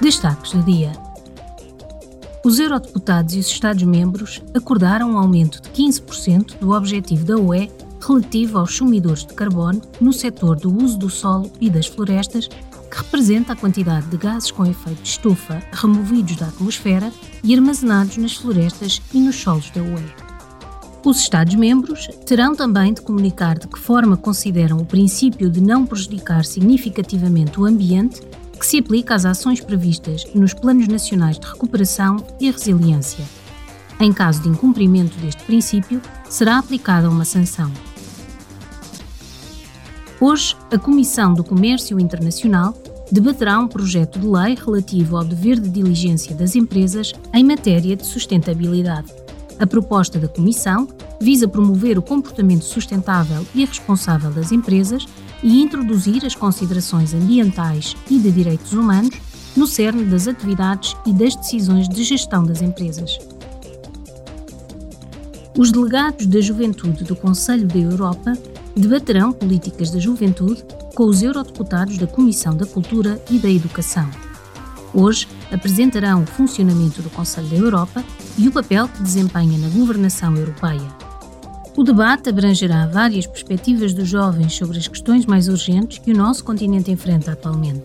Destaques do dia. Os eurodeputados e os Estados-membros acordaram um aumento de 15% do objetivo da UE relativo aos sumidores de carbono no setor do uso do solo e das florestas, que representa a quantidade de gases com efeito de estufa removidos da atmosfera e armazenados nas florestas e nos solos da UE. Os Estados-membros terão também de comunicar de que forma consideram o princípio de não prejudicar significativamente o ambiente que se aplica às ações previstas nos Planos Nacionais de Recuperação e Resiliência. Em caso de incumprimento deste princípio, será aplicada uma sanção. Hoje, a Comissão do Comércio Internacional debaterá um projeto de lei relativo ao dever de diligência das empresas em matéria de sustentabilidade. A proposta da Comissão visa promover o comportamento sustentável e responsável das empresas e introduzir as considerações ambientais e de direitos humanos no cerne das atividades e das decisões de gestão das empresas. Os delegados da Juventude do Conselho da Europa debaterão políticas da juventude com os eurodeputados da Comissão da Cultura e da Educação. Hoje apresentarão o funcionamento do Conselho da Europa e o papel que desempenha na governação europeia. O debate abrangerá várias perspectivas dos jovens sobre as questões mais urgentes que o nosso continente enfrenta atualmente.